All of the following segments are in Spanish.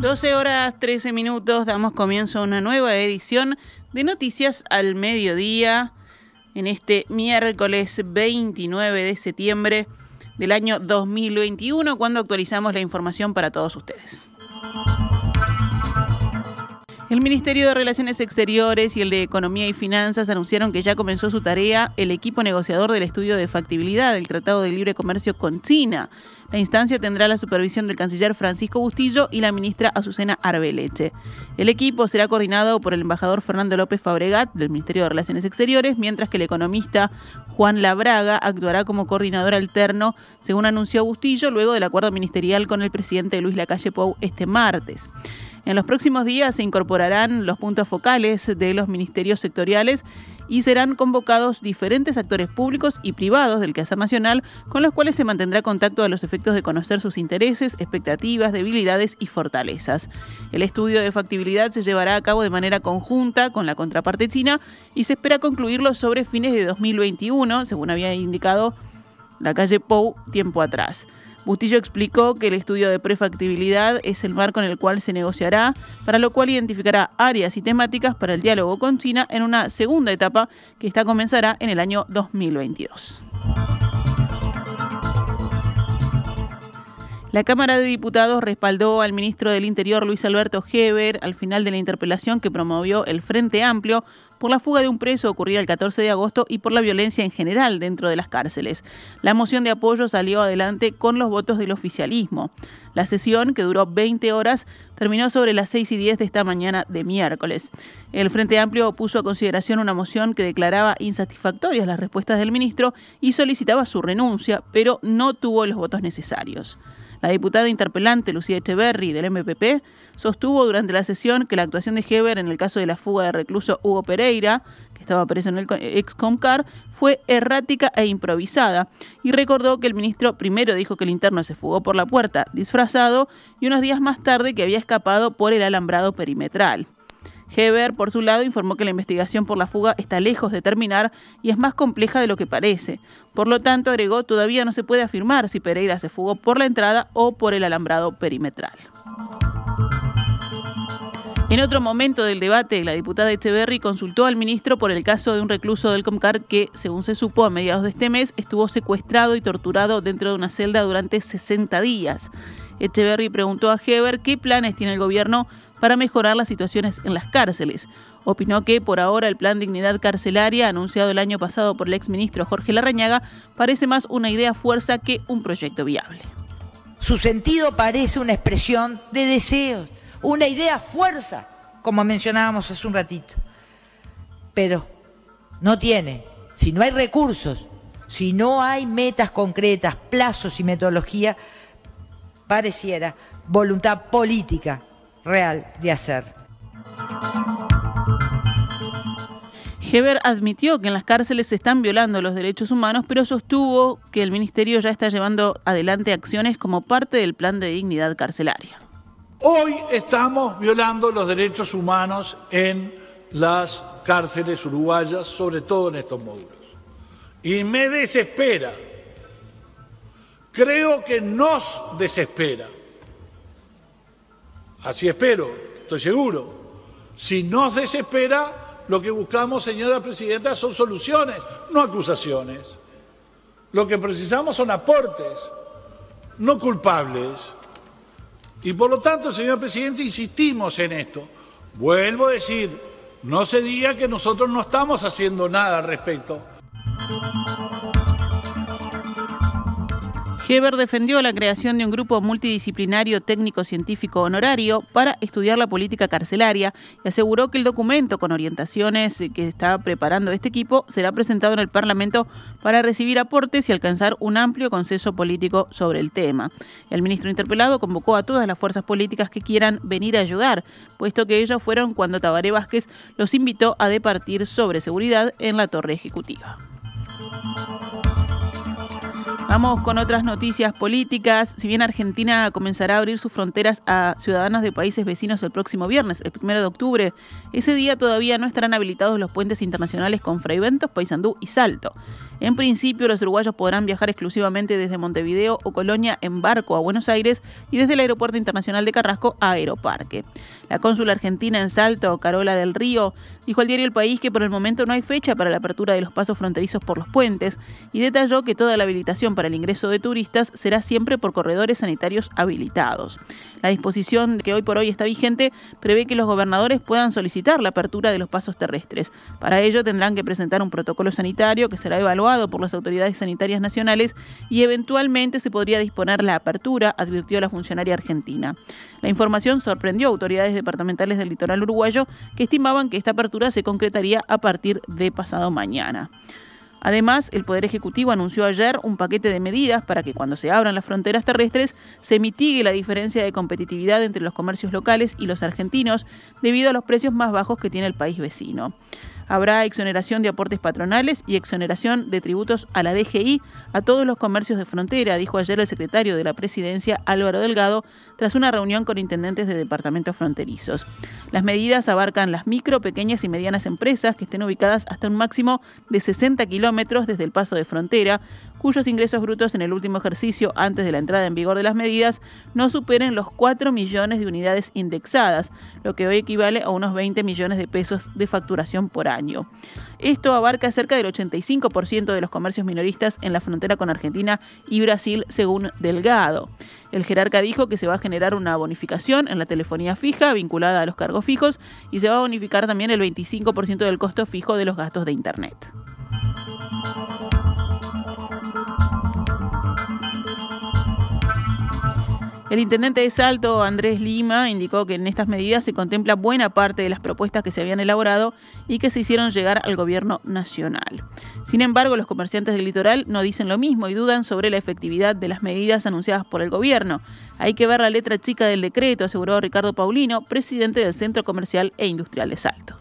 12 horas 13 minutos, damos comienzo a una nueva edición de Noticias al Mediodía en este miércoles 29 de septiembre del año 2021, cuando actualizamos la información para todos ustedes. El Ministerio de Relaciones Exteriores y el de Economía y Finanzas anunciaron que ya comenzó su tarea el equipo negociador del estudio de factibilidad del Tratado de Libre Comercio con China la instancia tendrá la supervisión del canciller Francisco Bustillo y la ministra Azucena Arbeleche. El equipo será coordinado por el embajador Fernando López Fabregat del Ministerio de Relaciones Exteriores, mientras que el economista Juan Labraga actuará como coordinador alterno, según anunció Bustillo, luego del acuerdo ministerial con el presidente Luis Lacalle Pou este martes. En los próximos días se incorporarán los puntos focales de los ministerios sectoriales y serán convocados diferentes actores públicos y privados del quehacer nacional con los cuales se mantendrá contacto a los efectos de conocer sus intereses, expectativas, debilidades y fortalezas. El estudio de factibilidad se llevará a cabo de manera conjunta con la contraparte china y se espera concluirlo sobre fines de 2021, según había indicado la calle Pou tiempo atrás. Bustillo explicó que el estudio de prefactibilidad es el marco en el cual se negociará, para lo cual identificará áreas y temáticas para el diálogo con China en una segunda etapa que esta comenzará en el año 2022. La Cámara de Diputados respaldó al ministro del Interior Luis Alberto Heber al final de la interpelación que promovió el Frente Amplio por la fuga de un preso ocurrida el 14 de agosto y por la violencia en general dentro de las cárceles. La moción de apoyo salió adelante con los votos del oficialismo. La sesión, que duró 20 horas, terminó sobre las 6 y 10 de esta mañana de miércoles. El Frente Amplio puso a consideración una moción que declaraba insatisfactorias las respuestas del ministro y solicitaba su renuncia, pero no tuvo los votos necesarios. La diputada interpelante Lucía Echeverry del MPP sostuvo durante la sesión que la actuación de Heber en el caso de la fuga del recluso Hugo Pereira, que estaba preso en el excomcar, fue errática e improvisada y recordó que el ministro primero dijo que el interno se fugó por la puerta disfrazado y unos días más tarde que había escapado por el alambrado perimetral. Heber, por su lado, informó que la investigación por la fuga está lejos de terminar y es más compleja de lo que parece. Por lo tanto, agregó, todavía no se puede afirmar si Pereira se fugó por la entrada o por el alambrado perimetral. En otro momento del debate, la diputada Echeverry consultó al ministro por el caso de un recluso del Comcar que, según se supo a mediados de este mes, estuvo secuestrado y torturado dentro de una celda durante 60 días. Echeverry preguntó a Heber qué planes tiene el gobierno para mejorar las situaciones en las cárceles. Opinó que por ahora el plan Dignidad Carcelaria, anunciado el año pasado por el exministro Jorge Larrañaga, parece más una idea fuerza que un proyecto viable. Su sentido parece una expresión de deseos, una idea fuerza, como mencionábamos hace un ratito. Pero no tiene, si no hay recursos, si no hay metas concretas, plazos y metodología, pareciera voluntad política real de hacer. Heber admitió que en las cárceles se están violando los derechos humanos, pero sostuvo que el ministerio ya está llevando adelante acciones como parte del plan de dignidad carcelaria. Hoy estamos violando los derechos humanos en las cárceles uruguayas, sobre todo en estos módulos. Y me desespera, creo que nos desespera Así espero, estoy seguro. Si nos desespera, lo que buscamos, señora presidenta, son soluciones, no acusaciones. Lo que precisamos son aportes, no culpables. Y por lo tanto, señor presidente, insistimos en esto. Vuelvo a decir, no se diga que nosotros no estamos haciendo nada al respecto. Heber defendió la creación de un grupo multidisciplinario técnico-científico honorario para estudiar la política carcelaria y aseguró que el documento con orientaciones que está preparando este equipo será presentado en el Parlamento para recibir aportes y alcanzar un amplio consenso político sobre el tema. El ministro interpelado convocó a todas las fuerzas políticas que quieran venir a ayudar, puesto que ellos fueron cuando Tabaré Vázquez los invitó a departir sobre seguridad en la torre ejecutiva. Vamos con otras noticias políticas. Si bien Argentina comenzará a abrir sus fronteras a ciudadanos de países vecinos el próximo viernes, el primero de octubre, ese día todavía no estarán habilitados los puentes internacionales con Fraiventos, Paysandú y Salto. En principio, los uruguayos podrán viajar exclusivamente desde Montevideo o Colonia en barco a Buenos Aires y desde el Aeropuerto Internacional de Carrasco a Aeroparque. La cónsula argentina en Salto, Carola del Río, dijo al diario El País que por el momento no hay fecha para la apertura de los pasos fronterizos por los puentes y detalló que toda la habilitación para el ingreso de turistas será siempre por corredores sanitarios habilitados. La disposición que hoy por hoy está vigente prevé que los gobernadores puedan solicitar la apertura de los pasos terrestres. Para ello tendrán que presentar un protocolo sanitario que será evaluado por las autoridades sanitarias nacionales y eventualmente se podría disponer la apertura, advirtió la funcionaria argentina. La información sorprendió a autoridades departamentales del litoral uruguayo que estimaban que esta apertura se concretaría a partir de pasado mañana. Además, el Poder Ejecutivo anunció ayer un paquete de medidas para que cuando se abran las fronteras terrestres se mitigue la diferencia de competitividad entre los comercios locales y los argentinos debido a los precios más bajos que tiene el país vecino. Habrá exoneración de aportes patronales y exoneración de tributos a la DGI a todos los comercios de frontera, dijo ayer el secretario de la Presidencia Álvaro Delgado tras una reunión con intendentes de departamentos fronterizos. Las medidas abarcan las micro, pequeñas y medianas empresas que estén ubicadas hasta un máximo de 60 kilómetros desde el paso de frontera, cuyos ingresos brutos en el último ejercicio antes de la entrada en vigor de las medidas no superen los 4 millones de unidades indexadas, lo que hoy equivale a unos 20 millones de pesos de facturación por año. Esto abarca cerca del 85% de los comercios minoristas en la frontera con Argentina y Brasil, según Delgado. El jerarca dijo que se va a generar una bonificación en la telefonía fija vinculada a los cargos fijos y se va a bonificar también el 25% del costo fijo de los gastos de Internet. El intendente de Salto, Andrés Lima, indicó que en estas medidas se contempla buena parte de las propuestas que se habían elaborado y que se hicieron llegar al gobierno nacional. Sin embargo, los comerciantes del litoral no dicen lo mismo y dudan sobre la efectividad de las medidas anunciadas por el gobierno. Hay que ver la letra chica del decreto, aseguró Ricardo Paulino, presidente del Centro Comercial e Industrial de Salto.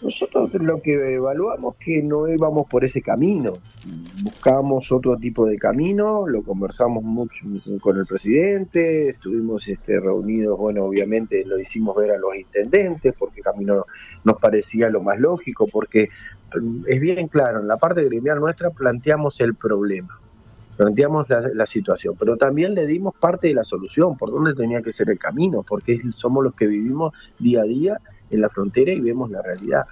Nosotros lo que evaluamos que no íbamos por ese camino, buscamos otro tipo de camino, lo conversamos mucho con el presidente, estuvimos este, reunidos, bueno, obviamente lo hicimos ver a los intendentes porque el camino nos parecía lo más lógico, porque es bien claro, en la parte gremial nuestra planteamos el problema, planteamos la, la, situación, pero también le dimos parte de la solución, por dónde tenía que ser el camino, porque somos los que vivimos día a día en la frontera y vemos la realidad.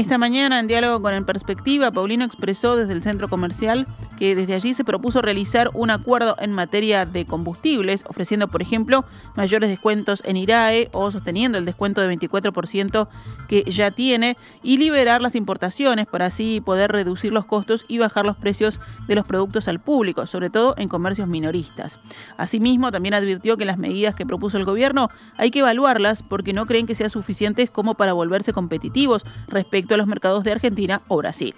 Esta mañana, en diálogo con En Perspectiva, Paulino expresó desde el centro comercial que desde allí se propuso realizar un acuerdo en materia de combustibles, ofreciendo, por ejemplo, mayores descuentos en IRAE o sosteniendo el descuento de 24% que ya tiene y liberar las importaciones para así poder reducir los costos y bajar los precios de los productos al público, sobre todo en comercios minoristas. Asimismo, también advirtió que las medidas que propuso el gobierno hay que evaluarlas porque no creen que sean suficientes como para volverse competitivos respecto a los mercados de Argentina o Brasil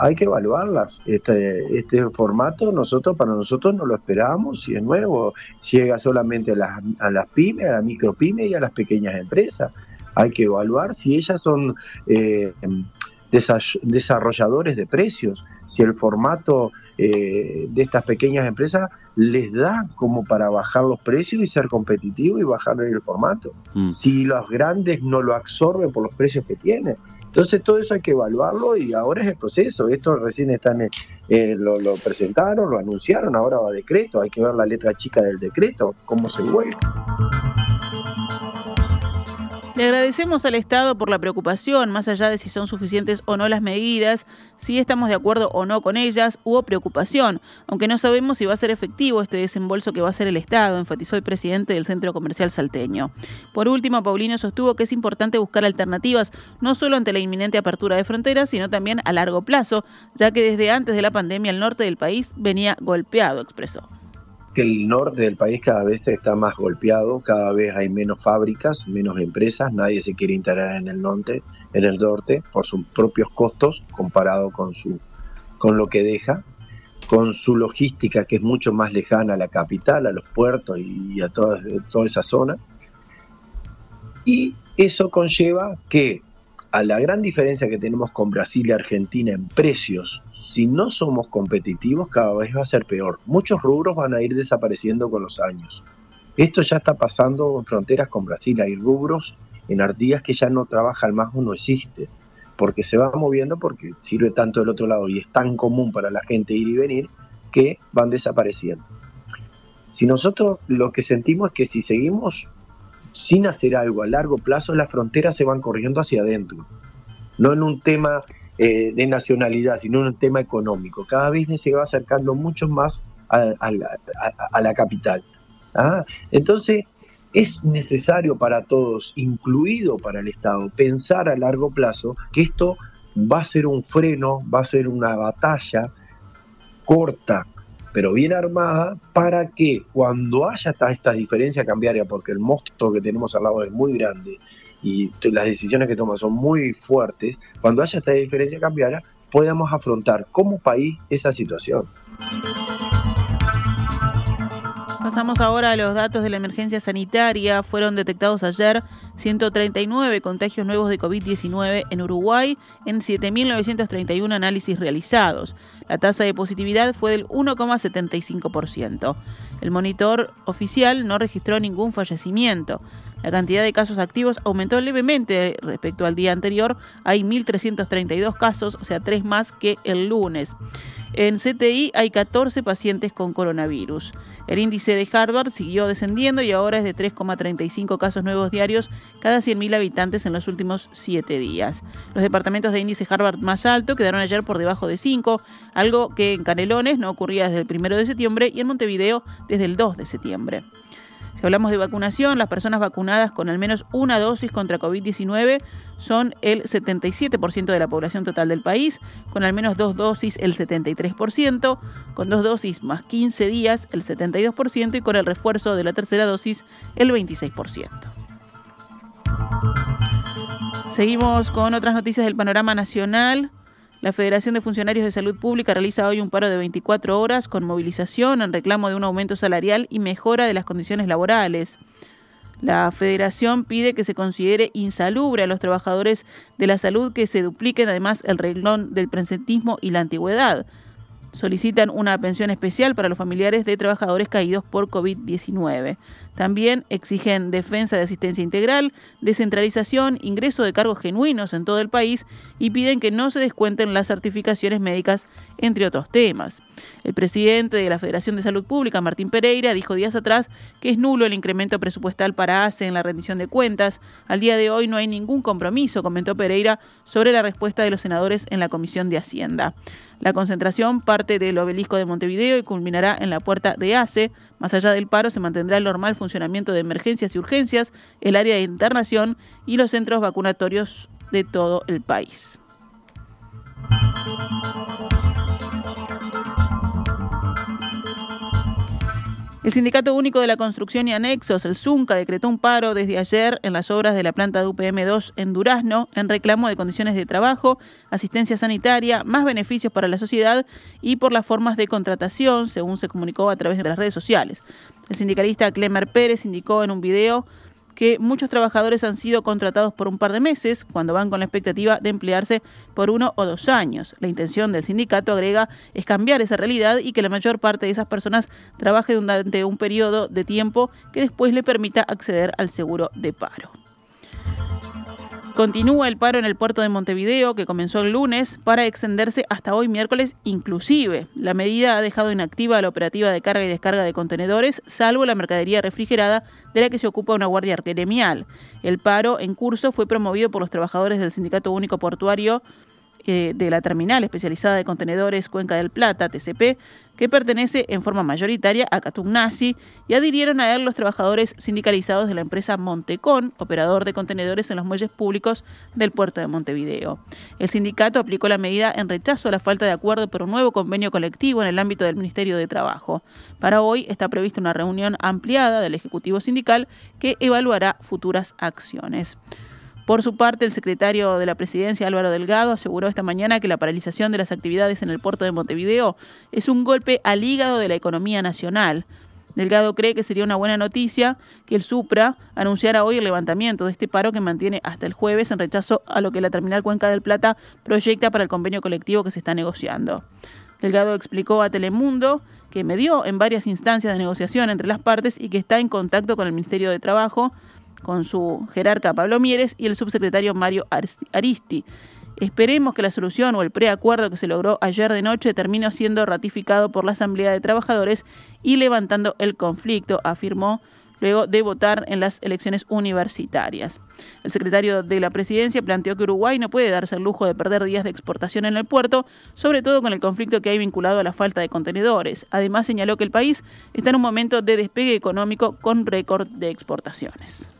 hay que evaluarlas. Este, este formato nosotros para nosotros no lo esperábamos, si es nuevo, llega solamente a las, a las pymes, a las micropymes y a las pequeñas empresas. Hay que evaluar si ellas son eh, desarrolladores de precios, si el formato eh, de estas pequeñas empresas les da como para bajar los precios y ser competitivo y bajar el formato. Mm. Si los grandes no lo absorben por los precios que tienen. Entonces todo eso hay que evaluarlo y ahora es el proceso. Esto recién están eh, lo, presentaron, lo anunciaron, ahora va a decreto. Hay que ver la letra chica del decreto, cómo se vuelve. Le agradecemos al Estado por la preocupación, más allá de si son suficientes o no las medidas, si estamos de acuerdo o no con ellas, hubo preocupación, aunque no sabemos si va a ser efectivo este desembolso que va a hacer el Estado, enfatizó el presidente del Centro Comercial Salteño. Por último, Paulino sostuvo que es importante buscar alternativas, no solo ante la inminente apertura de fronteras, sino también a largo plazo, ya que desde antes de la pandemia el norte del país venía golpeado, expresó que el norte del país cada vez está más golpeado, cada vez hay menos fábricas, menos empresas, nadie se quiere integrar en el norte, en el norte por sus propios costos comparado con su con lo que deja, con su logística que es mucho más lejana a la capital, a los puertos y a toda, toda esa zona. Y eso conlleva que a la gran diferencia que tenemos con Brasil y Argentina en precios si no somos competitivos, cada vez va a ser peor. Muchos rubros van a ir desapareciendo con los años. Esto ya está pasando en fronteras con Brasil. Hay rubros en Artigas que ya no trabajan más o no existe, porque se va moviendo, porque sirve tanto del otro lado y es tan común para la gente ir y venir que van desapareciendo. Si nosotros lo que sentimos es que si seguimos sin hacer algo a largo plazo, las fronteras se van corriendo hacia adentro. No en un tema eh, de nacionalidad, sino un tema económico. Cada vez se va acercando mucho más a, la, capital. ¿ah? Entonces, es necesario para todos, incluido para el Estado, pensar a largo plazo que esto va a ser un freno, va a ser una batalla corta, pero bien armada, para que cuando haya esta diferencia cambiaria, porque el monstruo que tenemos al lado es muy grande, y las decisiones que toma son muy fuertes, cuando haya esta diferencia cambiara, podamos afrontar como país esa situación. Pasamos ahora a los datos de la emergencia sanitaria. Fueron detectados ayer 139 contagios nuevos de COVID-19 en Uruguay en 7.931 análisis realizados. La tasa de positividad fue del 1,75%. El monitor oficial no registró ningún fallecimiento. La cantidad de casos activos aumentó levemente respecto al día anterior. Hay 1.332 casos, o sea, tres más que el lunes. En CTI hay 14 pacientes con coronavirus. El índice de Harvard siguió descendiendo y ahora es de 3,35 casos nuevos diarios cada 100.000 habitantes en los últimos 7 días. Los departamentos de índice Harvard más alto quedaron ayer por debajo de 5, algo que en Canelones no ocurría desde el 1 de septiembre y en Montevideo desde el 2 de septiembre. Si hablamos de vacunación, las personas vacunadas con al menos una dosis contra COVID-19 son el 77% de la población total del país, con al menos dos dosis el 73%, con dos dosis más 15 días el 72% y con el refuerzo de la tercera dosis el 26%. Seguimos con otras noticias del panorama nacional. La Federación de Funcionarios de Salud Pública realiza hoy un paro de 24 horas con movilización en reclamo de un aumento salarial y mejora de las condiciones laborales. La federación pide que se considere insalubre a los trabajadores de la salud que se dupliquen además el reglón del presentismo y la antigüedad solicitan una pensión especial para los familiares de trabajadores caídos por COVID-19. También exigen defensa de asistencia integral, descentralización, ingreso de cargos genuinos en todo el país y piden que no se descuenten las certificaciones médicas, entre otros temas. El presidente de la Federación de Salud Pública, Martín Pereira, dijo días atrás que es nulo el incremento presupuestal para ACE en la rendición de cuentas. Al día de hoy no hay ningún compromiso, comentó Pereira, sobre la respuesta de los senadores en la Comisión de Hacienda. La concentración parte del obelisco de Montevideo y culminará en la puerta de ACE. Más allá del paro se mantendrá el normal funcionamiento de emergencias y urgencias, el área de internación y los centros vacunatorios de todo el país. El Sindicato Único de la Construcción y Anexos, el ZUNCA, decretó un paro desde ayer en las obras de la planta de UPM2 en Durazno en reclamo de condiciones de trabajo, asistencia sanitaria, más beneficios para la sociedad y por las formas de contratación, según se comunicó a través de las redes sociales. El sindicalista Clemer Pérez indicó en un video que muchos trabajadores han sido contratados por un par de meses, cuando van con la expectativa de emplearse por uno o dos años. La intención del sindicato, agrega, es cambiar esa realidad y que la mayor parte de esas personas trabaje durante un periodo de tiempo que después le permita acceder al seguro de paro. Continúa el paro en el puerto de Montevideo, que comenzó el lunes, para extenderse hasta hoy miércoles inclusive. La medida ha dejado inactiva la operativa de carga y descarga de contenedores, salvo la mercadería refrigerada de la que se ocupa una guardia gremial. El paro en curso ffue promovido por los trabajadores del Sindicato Único Portuario eh, de la Terminal Especializada de Contenedores Cuenca del Plata, TCP, que pertenece en forma mayoritaria a Catugnasi, y adhirieron a él los trabajadores sindicalizados de la empresa Montecón, operador de contenedores en los muelles públicos del puerto de Montevideo. El sindicato aplicó la medida en rechazo a la falta de acuerdo por un nuevo convenio colectivo en el ámbito del Ministerio de Trabajo. Para hoy está prevista una reunión ampliada del Ejecutivo Sindical que evaluará futuras acciones. Por su parte, el secretario de la Presidencia, Álvaro Delgado, aseguró esta mañana que la paralización de las actividades en el puerto de Montevideo es un golpe al hígado de la economía nacional. Delgado cree que sería una buena noticia que el Supra anunciara hoy el levantamiento de este paro que mantiene hasta el jueves en rechazo a lo que la terminal Cuenca del Plata proyecta para el convenio colectivo que se está negociando. Delgado explicó a Telemundo que medió en varias instancias de negociación entre las partes y que está en contacto con el Ministerio de Trabajo con su jerarca Pablo Mieres y el subsecretario Mario Aristi. Esperemos que la solución o el preacuerdo que se logró ayer de noche termine siendo ratificado por la Asamblea de Trabajadores y levantando el conflicto, afirmó luego de votar en las elecciones universitarias. El secretario de la presidencia planteó que Uruguay no puede darse el lujo de perder días de exportación en el puerto, sobre todo con el conflicto que hay vinculado a la falta de contenedores. Además señaló que el país está en un momento de despegue económico con récord de exportaciones.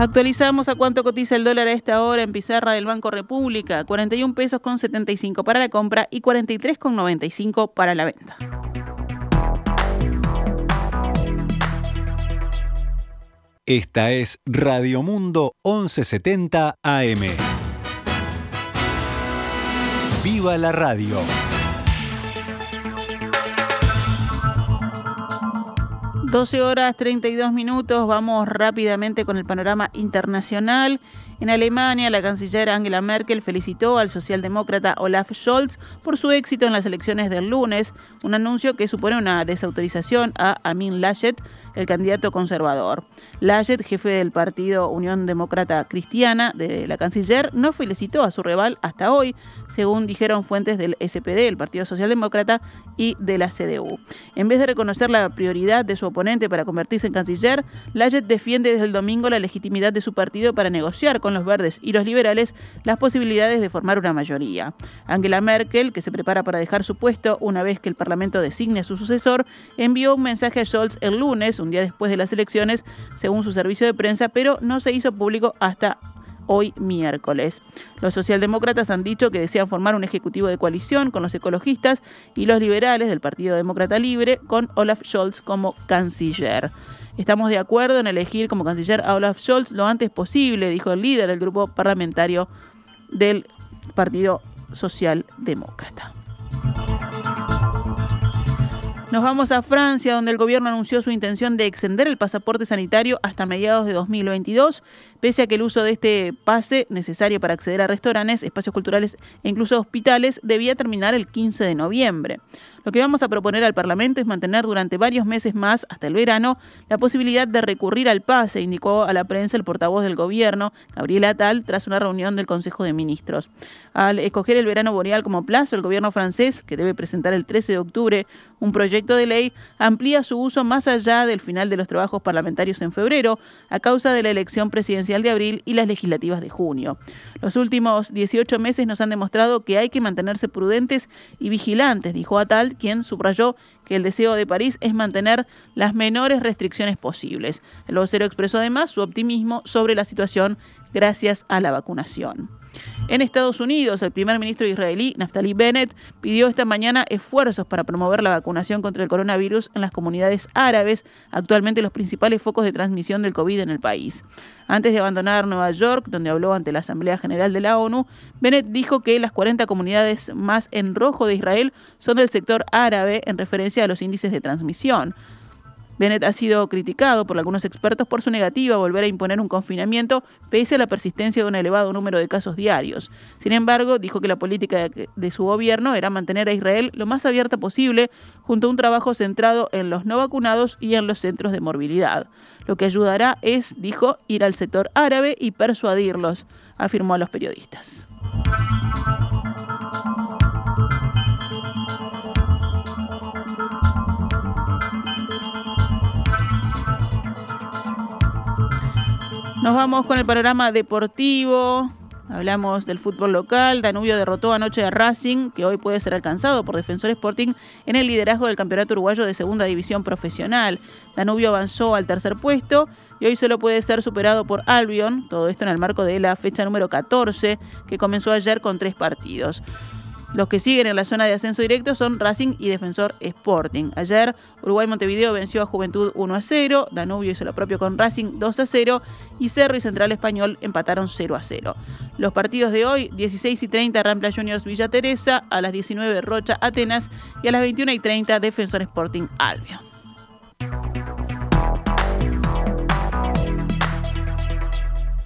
'Actualizamos a cuánto cotiza el dólar a esta hora en pizarra del Banco República, 41 pesos con 75 para la compra y 43 con 95 para la venta. Esta es Radio Mundo 1170 AM. ¡Viva la radio! 12 horas 32 minutos, vamos rápidamente con el panorama internacional. En Alemania, la canciller Angela Merkel felicitó al socialdemócrata Olaf Scholz por su éxito en las elecciones del lunes, un anuncio que supone una desautorización a Armin Laschet, el candidato conservador. Laschet, jefe del partido Unión Demócrata Cristiana de la canciller, no felicitó a su rival hasta hoy, según dijeron fuentes del SPD, el Partido Socialdemócrata, y de la CDU. En vez de reconocer la prioridad de su oponente para convertirse en canciller, Laschet defiende desde el domingo la legitimidad de su partido para negociar con los verdes y los liberales las posibilidades de formar una mayoría. Angela Merkel, que se prepara para dejar su puesto una vez que el Parlamento designe a su sucesor, envió un mensaje a Scholz el lunes, un día después de las elecciones, según su servicio de prensa, pero no se hizo público hasta hoy miércoles. Los socialdemócratas han dicho que desean formar un ejecutivo de coalición con los ecologistas y los liberales del Partido Demócrata Libre con Olaf Scholz como canciller. Estamos de acuerdo en elegir como canciller a Olaf Scholz lo antes posible, dijo el líder del grupo parlamentario del Partido Socialdemócrata. Nos vamos a Francia, donde el gobierno anunció su intención de extender el pasaporte sanitario hasta mediados de 2022, pese a que el uso de este pase, necesario para acceder a restaurantes, espacios culturales e incluso hospitales, debía terminar el 15 de noviembre. Lo que vamos a proponer al Parlamento es mantener durante varios meses más, hasta el verano, la posibilidad de recurrir al pase, indicó a la prensa el portavoz del gobierno, Gabriel Atal, tras una reunión del Consejo de Ministros. Al escoger el verano boreal como plazo, el gobierno francés, que debe presentar el 13 de octubre un proyecto de ley, amplía su uso más allá del final de los trabajos parlamentarios en febrero, a causa de la elección presidencial de abril y las legislativas de junio. Los últimos 18 meses nos han demostrado que hay que mantenerse prudentes y vigilantes, dijo Atal, quien subrayó que el deseo de París es mantener las menores restricciones posibles. El vocero expresó además su optimismo sobre la situación gracias a la vacunación. En Estados Unidos, el primer ministro israelí, Naftali Bennett, pidió esta mañana esfuerzos para promover la vacunación contra el coronavirus en las comunidades árabes, actualmente los principales focos de transmisión del COVID en el país. Antes de abandonar Nueva York, donde habló ante la Asamblea General de la ONU, Bennett dijo que las 40 comunidades más en rojo de Israel son del sector árabe en referencia a los índices de transmisión. Bennett ha sido criticado por algunos expertos por su negativa a volver a imponer un confinamiento pese a la persistencia de un elevado número de casos diarios. Sin embargo, dijo que la política de su gobierno era mantener a Israel lo más abierta posible junto a un trabajo centrado en los no vacunados y en los centros de morbilidad. Lo que ayudará es, dijo, ir al sector árabe y persuadirlos, afirmó a los periodistas. Nos vamos con el panorama deportivo. Hablamos del fútbol local. Danubio derrotó anoche a Racing, que hoy puede ser alcanzado por Defensor Sporting en el liderazgo del Campeonato Uruguayo de Segunda División Profesional. Danubio avanzó al tercer puesto y hoy solo puede ser superado por Albion. Todo esto en el marco de la fecha número 14, que comenzó ayer con tres partidos. Los que siguen en la zona de ascenso directo son Racing y Defensor Sporting. Ayer Uruguay Montevideo venció a Juventud 1 a 0, Danubio hizo lo propio con Racing 2 a 0 y Cerro y Central Español empataron 0 a 0. Los partidos de hoy, 16 y 30 Rampla Juniors Villa Teresa, a las 19 Rocha Atenas y a las 21 y 30 Defensor Sporting Albio.